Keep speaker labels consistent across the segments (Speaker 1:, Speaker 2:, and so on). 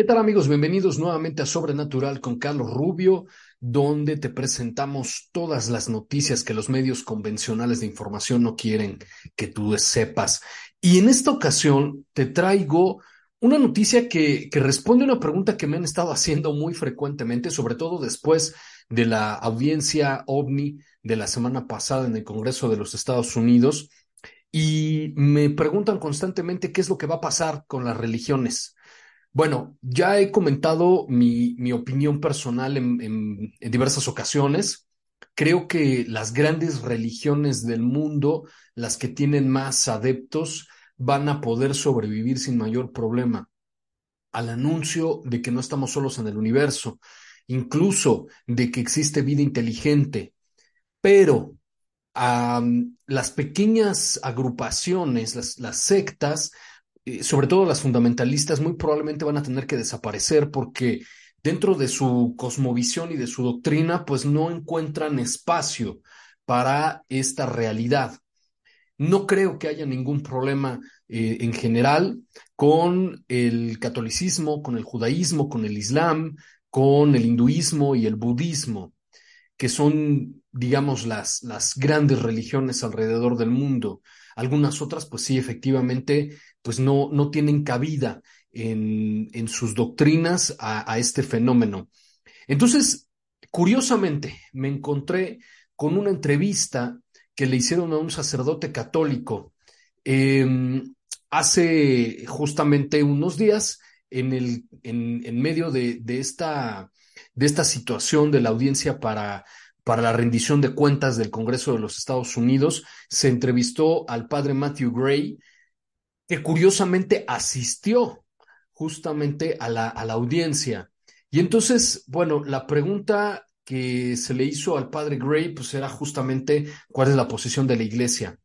Speaker 1: ¿Qué tal amigos? Bienvenidos nuevamente a Sobrenatural con Carlos Rubio, donde te presentamos todas las noticias que los medios convencionales de información no quieren que tú sepas. Y en esta ocasión te traigo una noticia que, que responde a una pregunta que me han estado haciendo muy frecuentemente, sobre todo después de la audiencia ovni de la semana pasada en el Congreso de los Estados Unidos. Y me preguntan constantemente qué es lo que va a pasar con las religiones. Bueno, ya he comentado mi, mi opinión personal en, en, diversas ocasiones. Creo que las grandes religiones del mundo, las que tienen más adeptos, van a poder sobrevivir sin mayor problema al anuncio de que no estamos solos en el universo, incluso de que existe vida inteligente. Pero um, las pequeñas agrupaciones, las sectas, sobre todo las fundamentalistas, muy probablemente van a tener que desaparecer porque dentro de su cosmovisión y de su doctrina, pues no encuentran espacio para esta realidad. No creo que haya ningún problema eh, en general con el catolicismo, con el judaísmo, con el islam, con el hinduismo y el budismo, que son, digamos, las, las grandes religiones alrededor del mundo. Algunas otras, pues sí, efectivamente, pues no, no tienen cabida en, en sus doctrinas a, este fenómeno. Entonces, curiosamente, me encontré con una entrevista que le hicieron a un sacerdote católico eh, hace justamente unos días en, el, en, en medio de, de, esta, de esta situación de la audiencia para para la rendición de cuentas del Congreso de los Estados Unidos, se entrevistó al padre Matthew Gray, que curiosamente asistió justamente a la, a la audiencia. Y entonces, bueno, la pregunta que se le hizo al padre Gray, pues era justamente cuál es la posición de la iglesia.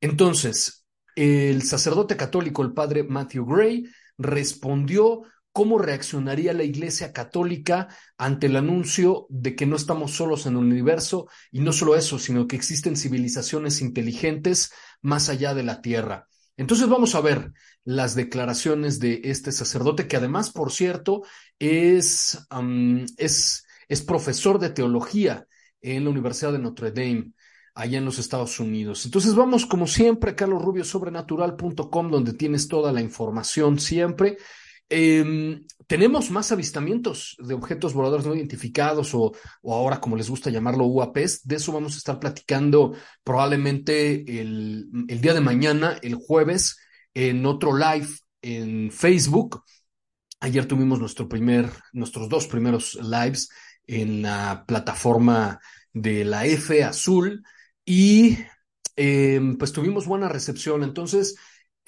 Speaker 1: Entonces, el sacerdote católico, el padre Matthew Gray, respondió cómo reaccionaría la Iglesia Católica ante el anuncio de que no estamos solos en el universo y no solo eso, sino que existen civilizaciones inteligentes más allá de la Tierra. Entonces vamos a ver las declaraciones de este sacerdote, que además, por cierto, es, es, es profesor de teología en la Universidad de Notre Dame allá en los Estados Unidos. Entonces vamos como siempre, Carlos Rubio, sobrenatural.com, donde tienes toda la información siempre. Eh, tenemos más avistamientos de objetos voladores no identificados o, o, ahora como les gusta llamarlo UAPs. De eso vamos a estar platicando probablemente el, el día de mañana, el jueves, en otro live en Facebook. Ayer tuvimos nuestro primer, nuestros dos primeros lives en la plataforma de la F Azul y eh, pues tuvimos buena recepción. Entonces,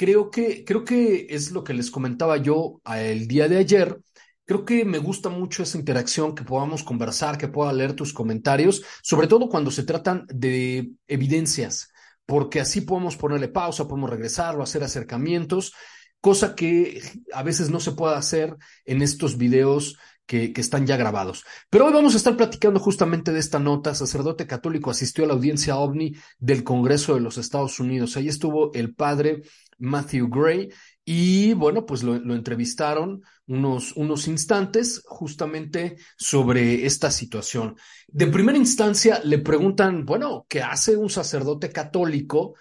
Speaker 1: creo que, creo que es lo que les comentaba yo el día de ayer. Creo que me gusta mucho esa interacción, que podamos conversar, que pueda leer tus comentarios, sobre todo cuando se tratan de evidencias, porque así podemos ponerle pausa, podemos regresar o hacer acercamientos, cosa que a veces no se puede hacer en estos videos que, que, están ya grabados. Pero hoy vamos a estar platicando justamente de esta nota. Sacerdote católico asistió a la audiencia ovni del Congreso de los Estados Unidos. Ahí estuvo el padre Matthew Gray, y bueno, pues lo, entrevistaron unos, unos instantes justamente sobre esta situación. De primera instancia le preguntan, bueno, ¿qué hace un sacerdote católico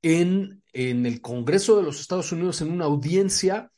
Speaker 1: en, en el Congreso de los Estados Unidos en una audiencia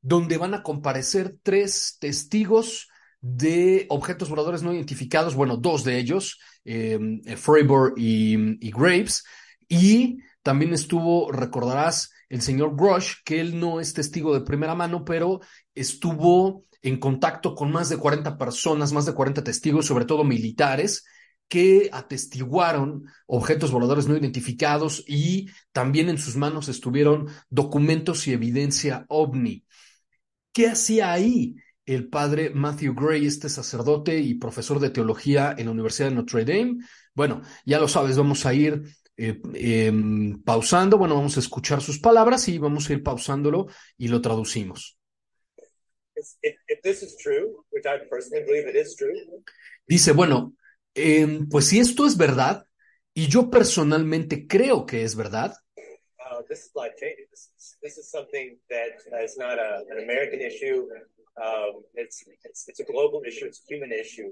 Speaker 1: donde van a comparecer tres testigos de objetos voladores no identificados, bueno, dos de ellos, eh, Fravor y, y, Graves, y también estuvo, recordarás, el señor Grush, que él no es testigo de primera mano, pero estuvo en contacto con más de 40 personas, más de 40 testigos, sobre todo militares, que atestiguaron objetos voladores no identificados y también en sus manos estuvieron documentos y evidencia ovni. ¿Qué hacía ahí el padre Matthew Gray, este sacerdote y profesor de teología en la Universidad de Notre Dame? Bueno, ya lo sabes, vamos a ir eh, eh, pausando, bueno, vamos a escuchar sus palabras y vamos a ir pausándolo y lo traducimos. Dice, bueno, eh, pues si esto es verdad, y yo personalmente creo que es verdad, this is life changing. This is, this is something that is not a, an American issue. It's, it's, it's a global issue. It's a human issue.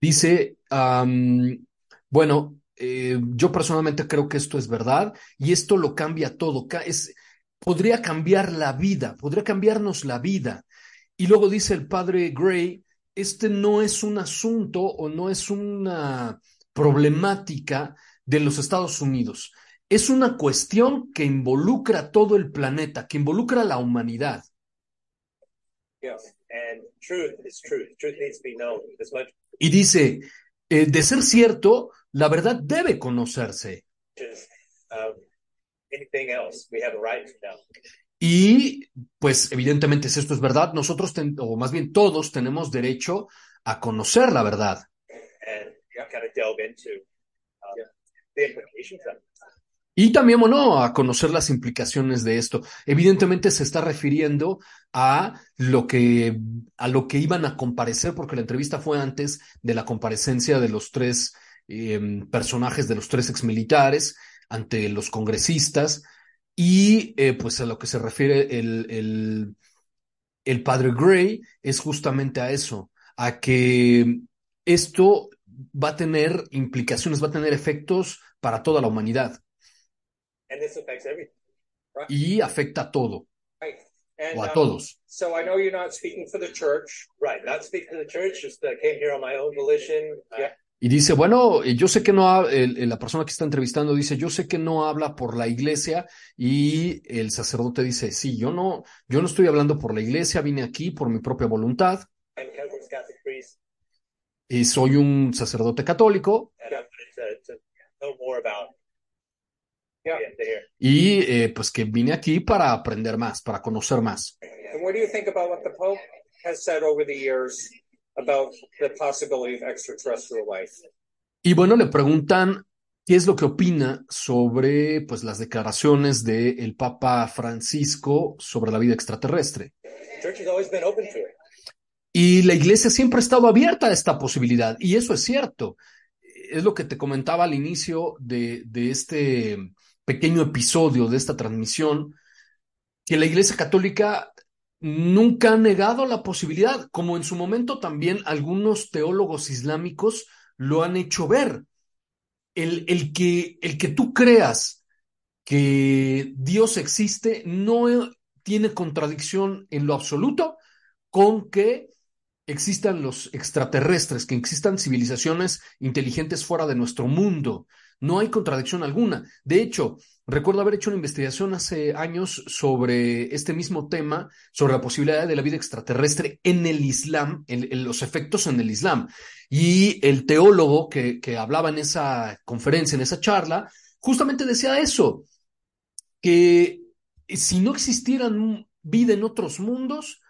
Speaker 1: Dice, um, bueno, eh, yo personalmente creo que esto es verdad y esto lo cambia todo. Es, podría cambiar la vida, podría cambiarnos la vida. Y luego dice el padre Gray, este no es un asunto o no es una problemática de los Estados Unidos. Es una cuestión que involucra a todo el planeta, que involucra a la humanidad. Y dice, eh, de ser cierto, la verdad debe conocerse. Um, y pues evidentemente si esto es verdad, nosotros, o más bien todos, tenemos derecho a conocer la verdad. Y también, bueno, a conocer las implicaciones de esto. Evidentemente se está refiriendo a lo que, a lo que iban a comparecer, porque la entrevista fue antes de la comparecencia de los tres em, personajes, de los tres exmilitares, ante los congresistas, y eh, pues a lo que se refiere el, el, el padre Gray es justamente a eso, a que esto va a tener implicaciones, va a tener efectos para toda la humanidad. And this affects everything. Right? Y afecta a todo. Right. And, o a um, todos.
Speaker 2: So I know you're not speaking for the church. Right. Not speaking for the church. Just uh, came here on my own volition. Uh, yeah.
Speaker 1: Y dice, bueno, yo sé que no, el, la persona que está entrevistando dice, yo sé que no habla por la iglesia y el sacerdote dice, sí, yo no, yo no estoy hablando por la iglesia, vine aquí por mi propia voluntad. Y soy un sacerdote católico. Y eh, pues que vine aquí para aprender más, para conocer más. Y bueno, le preguntan qué es lo que opina sobre pues las declaraciones del Papa Francisco sobre la vida extraterrestre. Y la iglesia siempre ha estado abierta a esta posibilidad, y eso es cierto. Es lo que te comentaba al inicio de, de este pequeño episodio de esta transmisión, que la Iglesia Católica nunca ha negado la posibilidad, como en su momento también algunos teólogos islámicos lo han hecho ver. El, el, que, el que tú creas que Dios existe no tiene contradicción en lo absoluto con que existan los extraterrestres, que existan civilizaciones inteligentes fuera de nuestro mundo. No hay contradicción alguna. De hecho, recuerdo haber hecho una investigación hace años sobre este mismo tema, sobre la posibilidad de la vida extraterrestre en el Islam, los efectos en el Islam. Y el teólogo que, que hablaba en esa conferencia, en esa charla, justamente decía eso, que si no existieran vida en otros mundos,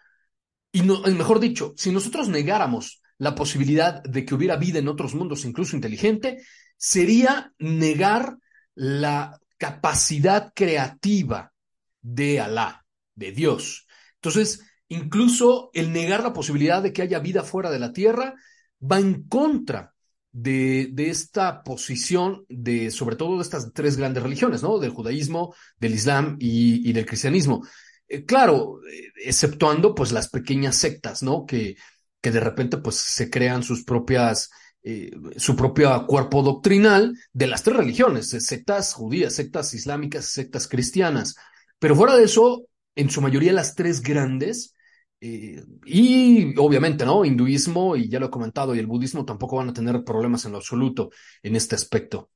Speaker 1: y no, mejor dicho, si nosotros negáramos la posibilidad de que hubiera vida en otros mundos, incluso inteligente, sería negar la capacidad creativa de Alá, de Dios. Entonces, incluso el negar la posibilidad de que haya vida fuera de la Tierra va en contra de, esta posición de, sobre todo de estas tres grandes religiones, ¿no? Del judaísmo, del islam y, y del cristianismo. Eh, claro, eh, exceptuando pues las pequeñas sectas, ¿no? Que, que de repente pues se crean sus propias eh, su propio cuerpo doctrinal de las tres religiones, sectas judías, sectas islámicas, sectas cristianas. Pero fuera de eso, en su mayoría las tres grandes, eh, y obviamente, ¿no? Hinduismo, y ya lo he comentado, y el budismo tampoco van a tener problemas en lo absoluto en este aspecto.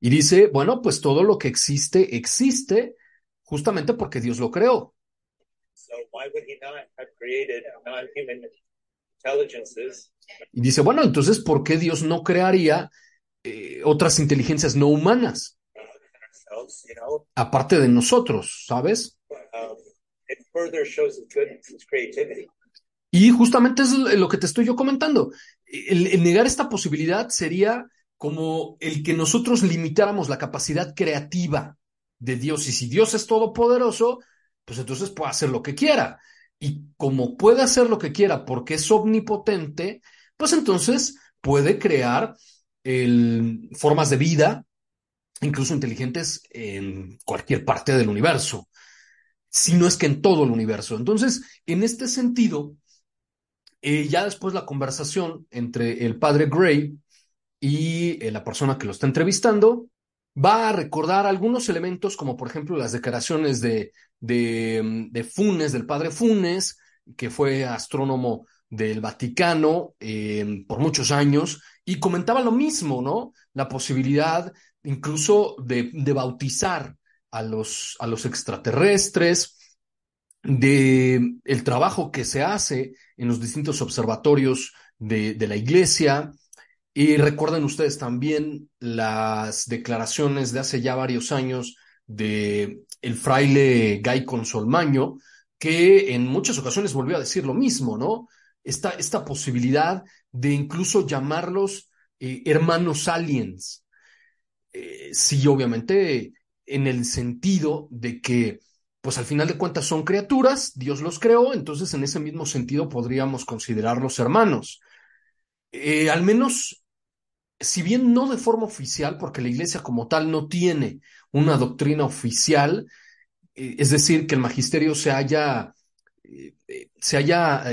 Speaker 1: Y dice, bueno, pues todo lo que existe, existe justamente porque Dios lo creó. Y dice, bueno, entonces, ¿por qué Dios no crearía eh, otras inteligencias no humanas? Aparte de nosotros, ¿sabes? Um, y justamente es lo que te estoy yo comentando. El, negar esta posibilidad sería como el que nosotros limitáramos la capacidad creativa de Dios. Y si Dios es todopoderoso, pues entonces puede hacer lo que quiera. Y como puede hacer lo que quiera porque es omnipotente, pues entonces puede crear formas de vida, incluso inteligentes, en cualquier parte del universo, si no es que en todo el universo. Entonces, en este sentido, eh, ya después la conversación entre el padre Gray y eh, la persona que lo está entrevistando va a recordar algunos elementos, como por ejemplo las declaraciones de, de, de Funes, del padre Funes, que fue astrónomo del Vaticano eh, por muchos años, y comentaba lo mismo, ¿no? La posibilidad incluso de, bautizar a los, a los extraterrestres, de el trabajo que se hace en los distintos observatorios de la iglesia. Y recuerden ustedes también las declaraciones de hace ya varios años de el fraile Guy Consolmaño, que en muchas ocasiones volvió a decir lo mismo, ¿no? Esta, esta posibilidad de incluso llamarlos eh, hermanos aliens. Eh, sí, obviamente, en el sentido de que pues al final de cuentas son criaturas, Dios los creó, entonces en ese mismo sentido podríamos considerarlos hermanos. Eh, al menos, si bien no de forma oficial, porque la iglesia como tal no tiene una doctrina oficial, eh, es decir, que el magisterio se haya, eh, se haya,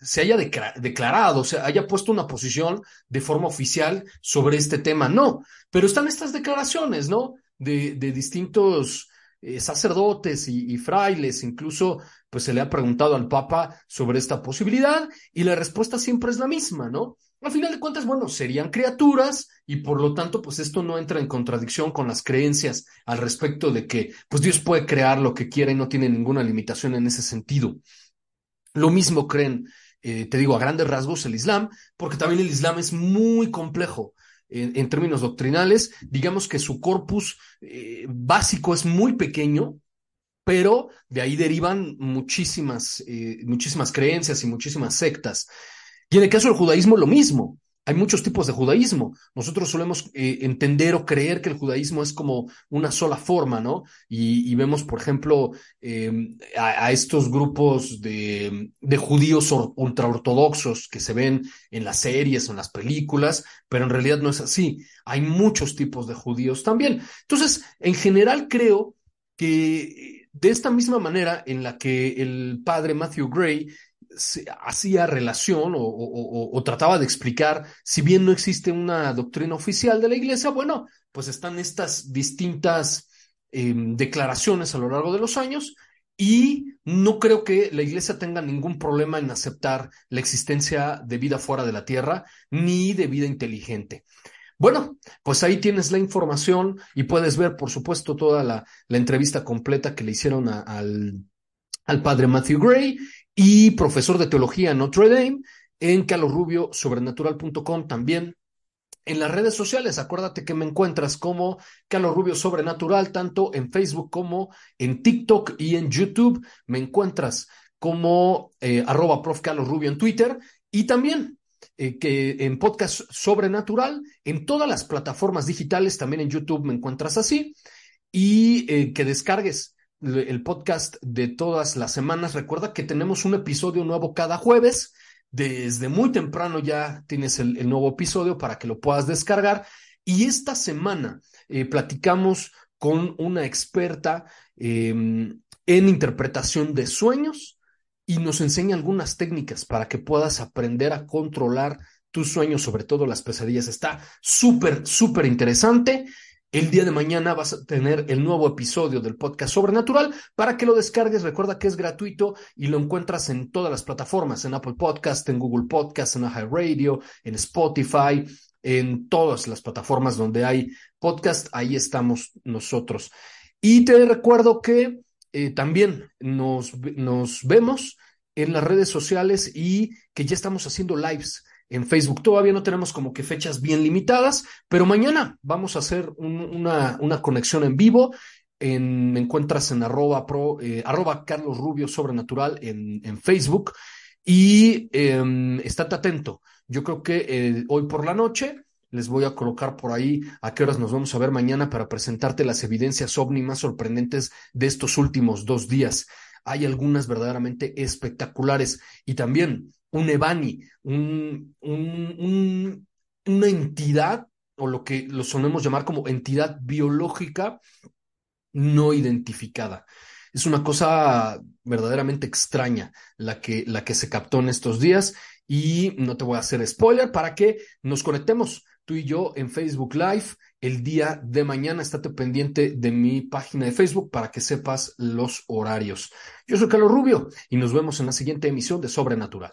Speaker 1: se haya declarado, se haya puesto una posición de forma oficial sobre este tema, no, pero están estas declaraciones, ¿no? De, distintos eh, sacerdotes y, frailes, incluso pues se le ha preguntado al Papa sobre esta posibilidad y la respuesta siempre es la misma, ¿no? Al final de cuentas, bueno, serían criaturas y por lo tanto, pues esto no entra en contradicción con las creencias al respecto de que, pues Dios puede crear lo que quiera y no tiene ninguna limitación en ese sentido. Lo mismo creen, eh, te digo, a grandes rasgos el Islam, porque también el Islam es muy complejo en, términos doctrinales. Digamos que su corpus eh, básico es muy pequeño, pero de ahí derivan muchísimas, eh, muchísimas creencias y muchísimas sectas. Y en el caso del judaísmo, lo mismo. Hay muchos tipos de judaísmo. Nosotros solemos eh, entender o creer que el judaísmo es como una sola forma, ¿no? Y, vemos, por ejemplo, em, a, estos grupos de, de judíos ultraortodoxos que se ven en las series o en las películas, pero en realidad no es así. Hay muchos tipos de judíos también. Entonces, en general creo que de esta misma manera en la que el padre Matthew Gray hacía relación o, trataba de explicar, si bien no existe una doctrina oficial de la iglesia, bueno, pues están estas distintas em, declaraciones a lo largo de los años y no creo que la iglesia tenga ningún problema en aceptar la existencia de vida fuera de la tierra ni de vida inteligente. Bueno, pues ahí tienes la información y puedes ver, por supuesto, toda la, entrevista completa que le hicieron al, al padre Matthew Gray y profesor de teología en Notre Dame, en calorrubiosobrenatural.com también. En las redes sociales, acuérdate que me encuentras como Carlos Rubio Sobrenatural, tanto en Facebook como en TikTok y en YouTube. Me encuentras como eh, arroba prof. Carlos en Twitter y también eh, que en podcast Sobrenatural, en todas las plataformas digitales, también en YouTube me encuentras así, y eh, que descargues el podcast de todas las semanas. Recuerda que tenemos un episodio nuevo cada jueves. Desde muy temprano ya tienes el, nuevo episodio para que lo puedas descargar. Y esta semana eh, platicamos con una experta em, en interpretación de sueños y nos enseña algunas técnicas para que puedas aprender a controlar tus sueños, sobre todo las pesadillas. Está súper, súper interesante. El día de mañana vas a tener el nuevo episodio del podcast Sobrenatural para que lo descargues. Recuerda que es gratuito y lo encuentras en todas las plataformas, en Apple Podcast, en Google Podcast, en Radio, en Spotify, en todas las plataformas donde hay podcast. Ahí estamos nosotros. Y te recuerdo que eh, también nos, nos vemos en las redes sociales y que ya estamos haciendo lives en Facebook. Todavía no tenemos como que fechas bien limitadas, pero mañana vamos a hacer una, una, conexión en vivo. En, me encuentras en arroba, pro, eh, arroba Carlos Rubio Sobrenatural en, en Facebook y eh, estate atento. Yo creo que eh, hoy por la noche les voy a colocar por ahí a qué horas nos vamos a ver mañana para presentarte las evidencias ovni más sorprendentes de estos últimos dos días. Hay algunas verdaderamente espectaculares y también un Evani, un, un, una entidad, o lo que lo solemos llamar como entidad biológica no identificada. Es una cosa verdaderamente extraña la que, la que se captó en estos días y no te voy a hacer spoiler para que nos conectemos tú y yo en Facebook Live el día de mañana. Estate pendiente de mi página de Facebook para que sepas los horarios. Yo soy Carlos Rubio y nos vemos en la siguiente emisión de Sobrenatural.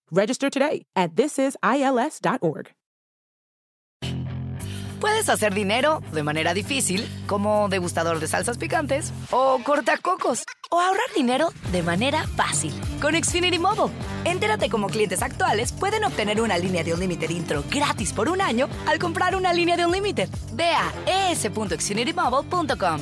Speaker 3: Register today at thisisils.org.
Speaker 4: Puedes hacer dinero de manera difícil, como degustador de salsas picantes, o cortacocos, o ahorrar dinero de manera fácil con Xfinity Mobile. Entérate cómo clientes actuales pueden obtener una línea de Unlimited intro gratis por un año al comprar una línea de Unlimited. Ve a es.xfinitymobile.com.